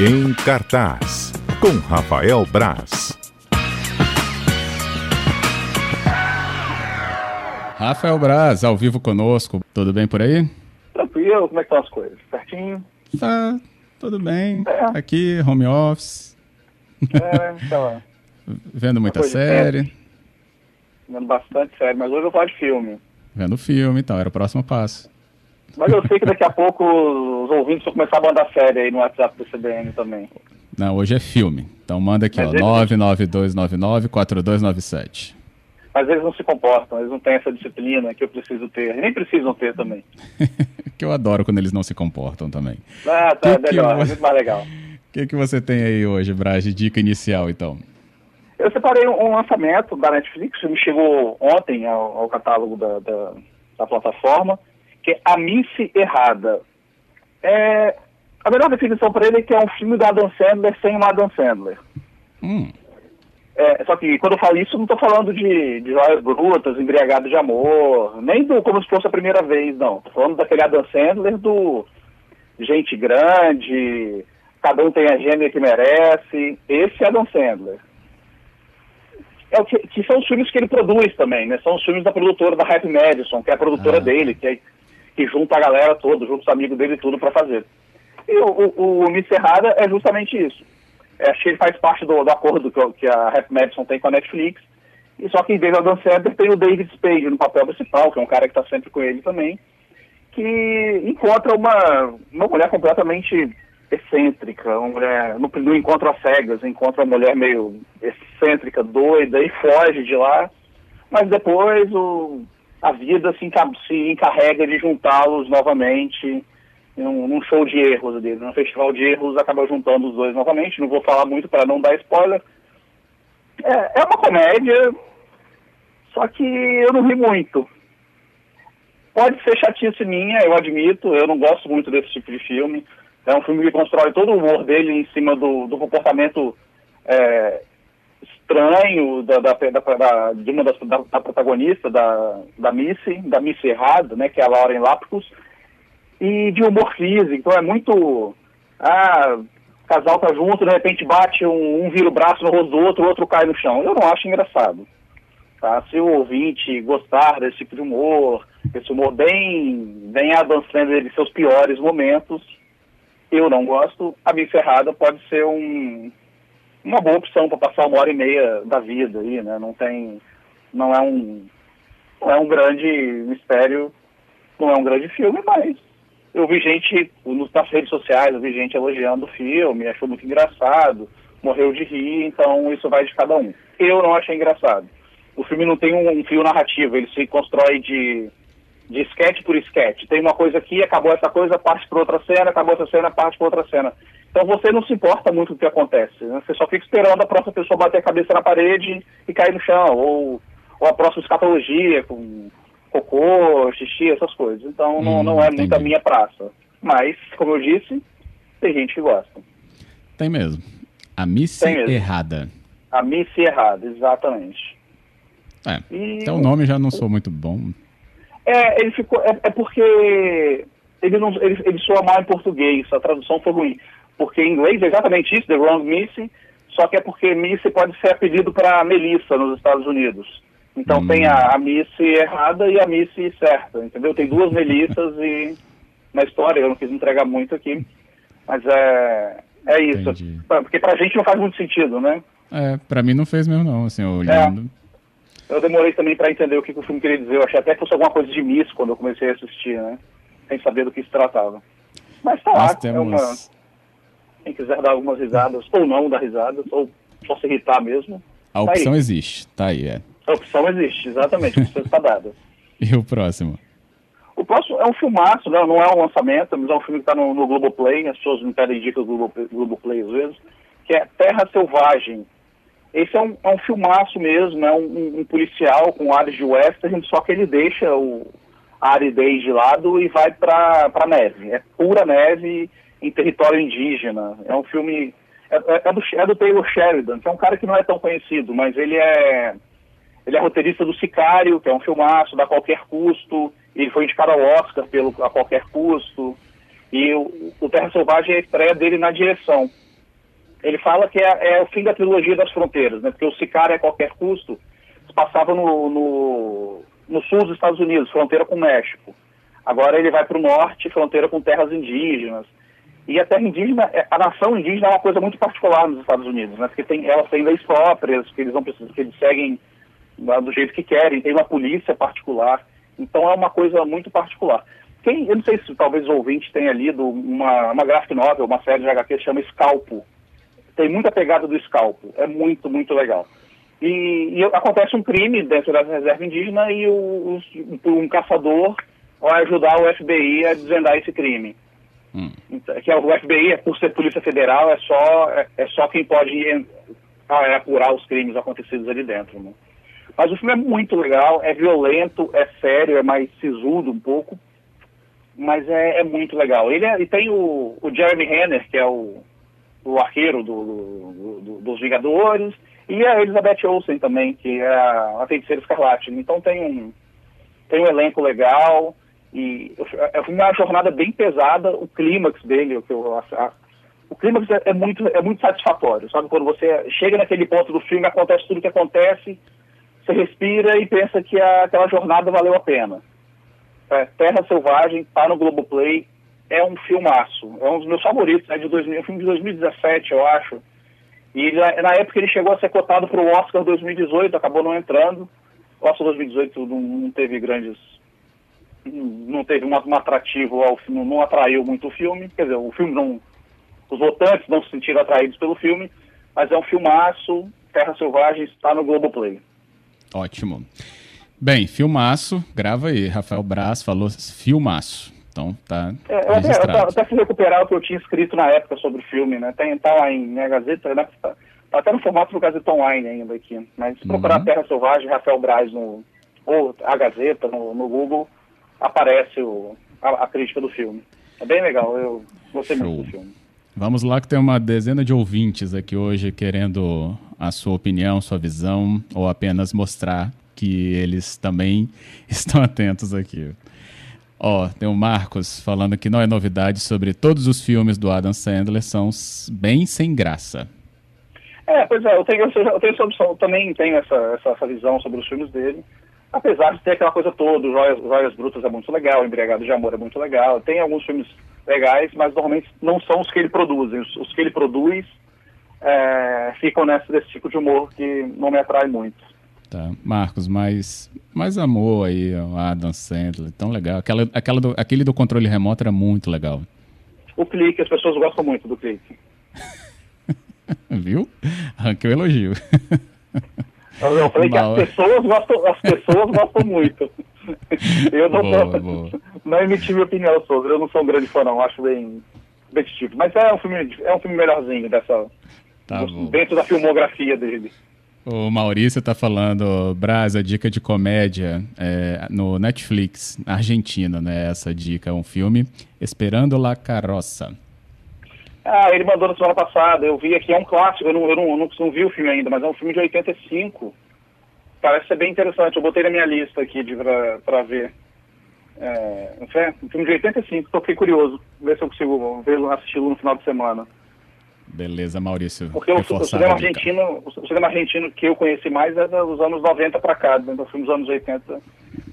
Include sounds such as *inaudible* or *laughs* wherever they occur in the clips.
Em cartaz, com Rafael Braz. Rafael Braz, ao vivo conosco. Tudo bem por aí? Tranquilo, como é que estão as coisas? Certinho? Tá, tudo bem. É. Aqui, home office, É, então, vendo muita Pois é. série, vendo bastante sério, mas hoje eu vou falar de filme. vendo filme, então, era o próximo passo. Mas eu sei que daqui a pouco os ouvintes vão começar a mandar série aí no WhatsApp do CBN também. Não, hoje é filme. Então manda aqui, ó, Mas ele- 992994297. Mas eles não se comportam, eles não têm essa disciplina que eu preciso ter. Nem precisam ter também. *laughs* que eu adoro quando eles não se comportam também. Ah, tá, Que que melhor, eu- é muito mais legal. O *laughs* que, que você tem aí hoje, Braz, de dica inicial, então? Eu separei um lançamento da Netflix, filme chegou ontem ao, ao catálogo da, da, da plataforma, que é A Misse Errada. É, a melhor definição para ele é que é um filme do Adam Sandler sem o Adam Sandler. Hum, É, só que quando eu falo isso, não estou falando de, de joias brutas, embriagado de amor, nem do como se fosse a primeira vez, não. Estou falando daquele Adam Sandler do gente grande, cada um tem a gênero que merece. Esse é Adam Sandler. É o que, que são os filmes que ele produz também, né? São os filmes da produtora da Happy Madison, que é a produtora Ah. dele, que, é, que junta a galera toda, junta os amigos dele tudo para fazer. E o, o, o Miss Errada é justamente isso. É, acho que ele faz parte do, do acordo que, que a Happy Madison tem com a Netflix. E só que em vez do Adam Sandler tem o David Spade no papel principal, que é um cara que está sempre com ele também, que encontra uma, uma mulher completamente excêntrica, uma mulher, no, no encontro às cegas, encontra uma mulher meio excêntrica, doida, e foge de lá, mas depois o, a vida se, se encarrega de juntá-los novamente num, num show de erros dele, num festival de erros, acaba juntando os dois novamente, não vou falar muito para não dar spoiler. É, é uma comédia, só que eu não ri muito. Pode ser chatice minha, eu admito, eu não gosto muito desse tipo de filme. É um filme que constrói todo o humor dele em cima do, do comportamento é, estranho da, da, da, de uma das da, da protagonista, da, da Missy, da Missy Errada, né, que é a Lauren Lapkus, e de humor físico. Então é muito. Ah, casal tá junto, de repente bate, um, um vira o braço no rosto do outro, o outro cai no chão. Eu não acho engraçado. Tá? Se o ouvinte gostar desse tipo de humor, esse humor bem, bem Sandler de seus piores momentos, eu não gosto. A Miss Errada pode ser um, uma boa opção para passar uma hora e meia da vida aí, né? Não tem, não é um, não é um grande mistério, não é um grande filme, mas eu vi gente nas redes sociais, eu vi gente elogiando o filme, achou muito engraçado, morreu de rir, então isso vai de cada um. Eu não achei engraçado. O filme não tem um, um fio narrativo, ele se constrói de, de sketch por sketch. Tem uma coisa aqui, acabou essa coisa, parte para outra cena, acabou essa cena, parte para outra cena. Então você não se importa muito com o que acontece, né? Você só fica esperando a próxima pessoa bater a cabeça na parede e cair no chão, ou, ou a próxima escatologia com cocô, xixi, essas coisas. Então não, Hum, não é muito a minha praça. Mas, como eu disse, tem gente que gosta. tem mesmo. A mesmo. Errada. A missa errada, exatamente. É, E- até o nome já não sou muito bom. É, ele ficou. É, é porque ele não ele, ele soa mal em português, a tradução foi ruim. Porque em inglês é exatamente isso, The Wrong Missy, só que é porque Missy pode ser apelido para Melissa nos Estados Unidos. Então Hum. tem a, a Missy errada e a Missy certa, entendeu? Tem duas Melissas e na história, eu não quis entregar muito aqui, mas é, é isso. Entendi. Porque pra gente não faz muito sentido, né? É, pra mim não fez mesmo não, assim, olhando. Eu demorei também para entender o que, que o filme queria dizer. Eu achei até que fosse alguma coisa de miss quando eu comecei a assistir, né? Sem saber do que se tratava. Mas tá lá, Nós é temos... uma... quem quiser dar algumas risadas, ou não dar risadas, ou só se irritar mesmo, A Tá aí. opção existe, tá aí, é. a opção existe, exatamente, a opção está dada. E o próximo? O próximo é um filmaço, né? não é um lançamento, mas é um filme que está no, no Globoplay, as pessoas me pedem dicas do Globo, Globoplay às vezes, que é Terra Selvagem. Esse é um, é um filmaço mesmo, é um, um- policial com áreas de western, só que ele deixa o, a aridez de lado e vai para a neve. É pura neve em território indígena. É um filme... É, é- é do, é do Taylor Sheridan, que é um cara que não é tão conhecido, mas ele é... Ele é roteirista do Sicário, que é um filmaço, da qualquer custo. Ele foi indicado ao Oscar pelo A Qualquer Custo. E o, o Terra Selvagem é a estreia dele na direção. Ele fala que é, é, o fim da trilogia das fronteiras, né? Porque o Sicário a qualquer custo passava no, no, no sul dos Estados Unidos, fronteira com o México. Agora ele vai para o norte, fronteira com terras indígenas. E a terra indígena, é, a nação indígena é uma coisa muito particular nos Estados Unidos, né? Porque tem, elas têm leis próprias, que eles não precisam, que eles seguem do jeito que querem, tem uma polícia particular. Então é uma coisa muito particular. Quem, eu não sei se talvez o ouvinte tenha lido uma, uma graphic novel, uma série de HQ que chama Scalpo. Tem muita pegada do Scalpo. É muito, muito legal. E, e acontece um crime dentro da reserva indígena e o, o, um caçador vai ajudar o FBI a desvendar esse crime. Hum. Então, que é o FBI, por ser polícia federal, é só, é, é só quem pode é, apurar os crimes acontecidos ali dentro. Né? Mas o filme é muito legal, é violento, é sério, é mais sisudo um pouco mas é, é muito legal. Ele é, e tem o, o, Jeremy Renner, que é o, o arqueiro do, do, do, dos Vingadores, e a Elizabeth Olsen também, que é a, a feiticeira escarlate. Então tem um, tem um elenco legal, e é uma jornada bem pesada, o clímax dele, o que eu a, o clímax é, é, muito, é muito satisfatório, sabe? Quando você chega naquele ponto do filme, acontece tudo o que acontece, você respira e pensa que a, aquela jornada valeu a pena. É, Terra Selvagem, tá no Globoplay, é um filmaço. É um dos meus favoritos, é de 2000, é um filme de 2017, eu acho. E na época ele chegou a ser cotado para o Oscar 2018, acabou não entrando. O Oscar 2018 não, não teve grandes. Não teve um, um atrativo ao filme, não atraiu muito o filme. Quer dizer, o filme não. Os votantes não se sentiram atraídos pelo filme, mas é um filmaço. Terra Selvagem está no Globoplay. Ótimo. Bem, filmaço, grava aí. Rafael Braz falou filmaço. Então tá. É, eu, até, até fui recuperar o que eu tinha escrito na época sobre o filme, né? Tem, tá lá em minha Gazeta, né? tá, tá até no formato do Gazeta Online ainda aqui. Mas se procurar uhum. Terra Selvagem, Rafael Braz no, ou a Gazeta no, no Google, aparece o, a, a, crítica do filme. É bem legal, eu gostei Show. muito do filme. Vamos lá que tem uma dezena de ouvintes aqui hoje querendo a sua opinião, sua visão, ou apenas mostrar que eles também *laughs* estão atentos aqui. Ó, tem o Marcos falando que não é novidade sobre todos os filmes do Adam Sandler são bem sem graça. É, pois é, eu tenho, eu tenho essa opção, também tenho essa, essa, essa, visão sobre os filmes dele. Apesar de ter aquela coisa toda, Joias, Joias Brutas é muito legal, Embriagado de Amor é muito legal. Tem alguns filmes legais, mas normalmente não são os que ele produz. Os, os que ele produz é, ficam nesse, desse tipo de humor que não me atrai muito. Tá. Marcos, mais, mais amor aí, o Adam Sandler, tão legal. Aquela, aquela do, aquele do controle remoto era muito legal. O clique, as pessoas gostam muito do clique. *laughs* Viu? Arranquei o elogio. Eu falei Mal. que as pessoas gostam, as pessoas gostam muito. Eu não, boa, boa. não emiti minha opinião sobre, eu não sou um grande fã não, acho bem competitivo. Mas é um filme, é um filme melhorzinho dessa, tá dentro da filmografia dele. O Maurício está falando, Braz, a dica de comédia é, no Netflix, Argentina, né? Essa dica é um filme, Esperando la Carroça. Ah, ele mandou na semana passada, eu vi aqui, é um clássico, eu não, eu não, eu não, não vi o filme ainda, mas é um filme de 85. Parece ser bem interessante, eu botei na minha lista aqui para ver. É, um filme de 85, estou fiquei curioso, ver se eu consigo ver, assisti-lo no final de semana. Beleza, Maurício. Porque o, o, cinema argentino, o cinema argentino que eu conheci mais é dos anos 90 para cá, dos né? filmes dos anos 80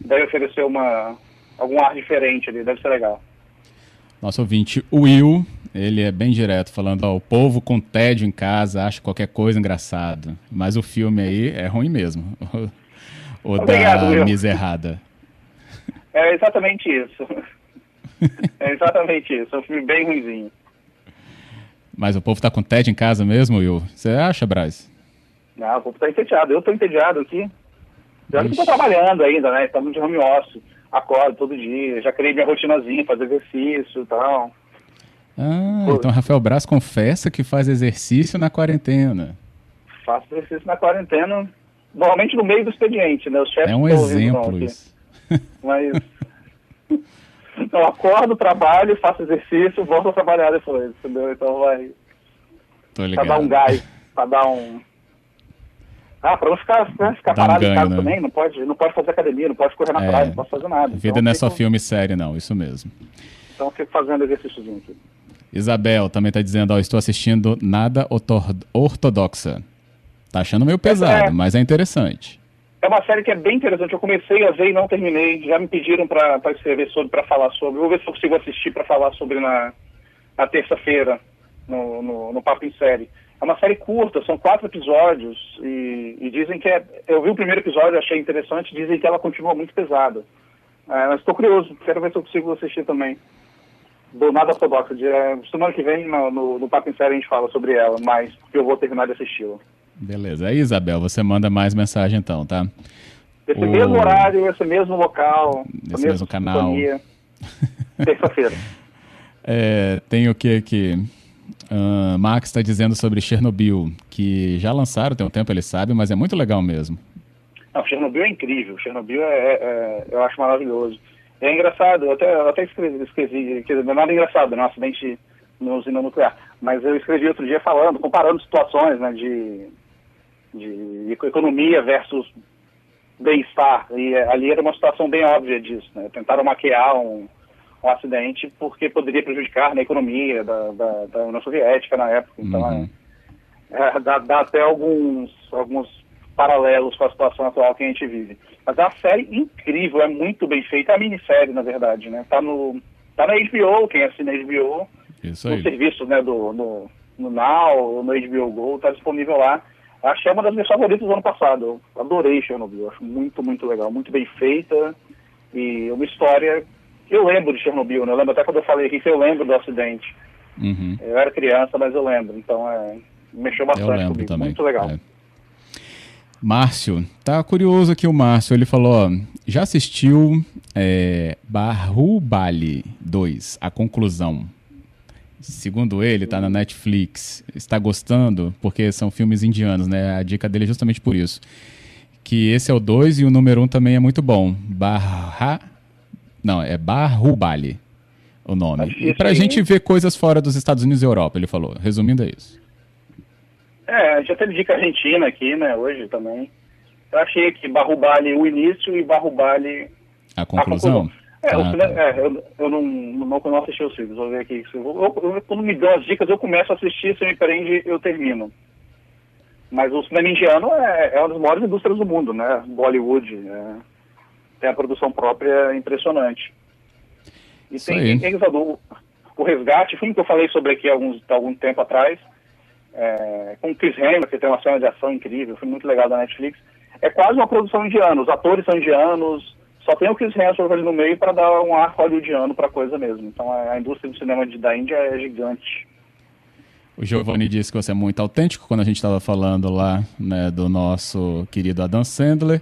deve oferecer uma, algum ar diferente ali, deve ser legal. Nosso ouvinte, o Will, ele é bem direto, falando, ó, o povo com tédio em casa acha qualquer coisa engraçado, mas o filme aí é ruim mesmo. *laughs* o Obrigado, da Will. Miserrada. É exatamente isso. *laughs* é exatamente isso, é um filme bem ruimzinho. Mas o povo tá com TED em casa mesmo, Will? Você acha, Braz? Não, o povo tá entediado. Eu tô entediado aqui. Já que tô trabalhando ainda, né? Estamos de home office. Acordo todo dia. Já criei minha rotinazinha, fazer exercício e tal. Ah, Pô. então Rafael Braz confessa que faz exercício na quarentena. Faço exercício na quarentena, normalmente no meio do expediente, né? Os chefes é um exemplo isso. *laughs* Mas Então, acordo, trabalho, faço exercício, volto a trabalhar depois, entendeu? Então vai. Tô ligado. Pra dar um gás, pra dar um. Ah, pra não ficar, né, ficar parado um ganho, em casa né? também, não pode, não pode fazer academia, não pode correr na é, praia, não pode fazer nada. Vida então, não é só filme sério, não, isso mesmo. Então fico fazendo exercíciozinho aqui. Isabel também está dizendo, ó, estou assistindo Nada Ortodoxa. Tá achando meio pesado, é, mas é interessante. É uma série que é bem interessante. Eu comecei a ver e não terminei. Já me pediram para escrever sobre, para falar sobre. Vou ver se eu consigo assistir para falar sobre na, na terça-feira, no, no, no Papo em Série. É uma série curta, são quatro episódios e, e, dizem que é. Eu vi o primeiro episódio, achei interessante. Dizem que ela continua muito pesada. É, mas estou curioso, quero ver se eu consigo assistir também. Do Nada Ortodoxo. É, semana que vem, no, no, no Papo em Série, a gente fala sobre ela, mas eu vou terminar de assisti-la. Beleza. Aí, Isabel, você manda mais mensagem então, tá? Esse o... mesmo horário, esse mesmo local, esse mesmo canal. *laughs* Terça-feira. é, tem o que aqui? Uh, Max está dizendo sobre Chernobyl, que já lançaram tem um tempo, ele sabe, mas é muito legal mesmo. Não, Chernobyl é incrível, Chernobyl é, é, é eu acho maravilhoso. É engraçado, eu até, eu até escrevi, escrevi quer dizer, não é nada engraçado, é um acidente na usina nuclear, mas eu escrevi outro dia falando, comparando situações né, de, de economia versus bem-estar, e ali era uma situação bem óbvia disso, né? tentaram maquiar um, um acidente porque poderia prejudicar na economia da, da, da União Soviética na época. Então, uhum. é, é, dá, dá, até alguns, alguns paralelos com a situação atual que a gente vive. Mas é uma série incrível, é muito bem feita. É a minissérie, na verdade, né? Tá, no, tá na HBO, quem assina a HBO. Isso aí. No serviço, né, do, no, no Now, no HBO Go, tá disponível lá. Achei uma das minhas favoritas do ano passado. Eu adorei Chernobyl, acho muito, muito legal, muito bem feita. E uma história eu lembro de Chernobyl, né? Eu lembro até quando eu falei aqui que eu lembro do acidente. Uhum. Eu era criança, mas eu lembro. Então, é, mexeu bastante eu lembro comigo. Também. Muito legal. É. Márcio, tá curioso aqui o Márcio. Ele falou: ó, já assistiu é, Bahubali 2, a conclusão. Segundo ele, tá na Netflix. Está gostando, porque são filmes indianos, né? A dica dele é justamente por isso. Que esse é o 2 e o número 1 um também é muito bom. Barra não, é Barrubali o nome. E pra gente ver coisas fora dos Estados Unidos e Europa, ele falou. Resumindo, é isso. É, já teve dica argentina aqui, né, hoje também. Eu achei que Barrubali o início e Barrubali a conclusão. A conclusão. É, ah, tá. é, eu, eu não, não, não assisti os filmes, vou ver aqui. Eu, eu, quando me dão as dicas, eu começo a assistir, se me prende, eu termino. Mas o cinema indiano é, é uma das maiores indústrias do mundo, né? Bollywood. É tem a produção própria impressionante. E Isso tem, tem o, o Resgate, filme que eu falei sobre aqui há alguns, algum tempo atrás, é, com o Chris Hemsworth, que tem uma cena de ação incrível, foi muito legal da Netflix. É quase uma produção indiana, os atores são indianos, só tem o Chris Hemsworth ali no meio para dar um ar hollywoodiano para a coisa mesmo. Então a indústria do cinema de, da Índia é gigante. O Giovanni disse que você é muito autêntico quando a gente estava falando lá né, do nosso querido Adam Sandler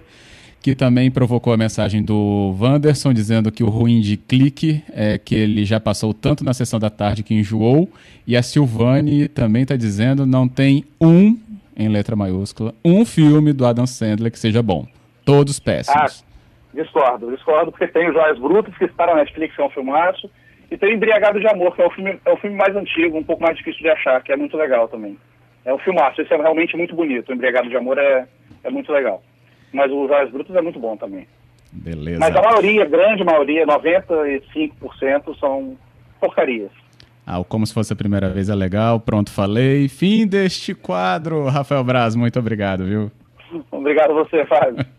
que também provocou a mensagem do Wanderson dizendo que o ruim de clique é que ele já passou tanto na sessão da tarde que enjoou. E a Silvane também está dizendo não tem um, em letra maiúscula, um filme do Adam Sandler que seja bom. Todos péssimos. Ah, discordo, discordo, porque tem Joias Brutas, que está na Netflix, que é um filmaço, e tem Embriagado de Amor, que é o, filme, é o filme mais antigo, um pouco mais difícil de achar, que é muito legal também. É um filmaço, esse é realmente muito bonito. O Embriagado de Amor é, é muito legal mas o Joias Brutas é muito bom também. Beleza. Mas a maioria, a grande maioria, 95% são porcarias. Ah, como se fosse a primeira vez é legal. Pronto, falei. Fim deste quadro. Rafael Braz, muito obrigado, viu? Obrigado a você, Fábio. *laughs*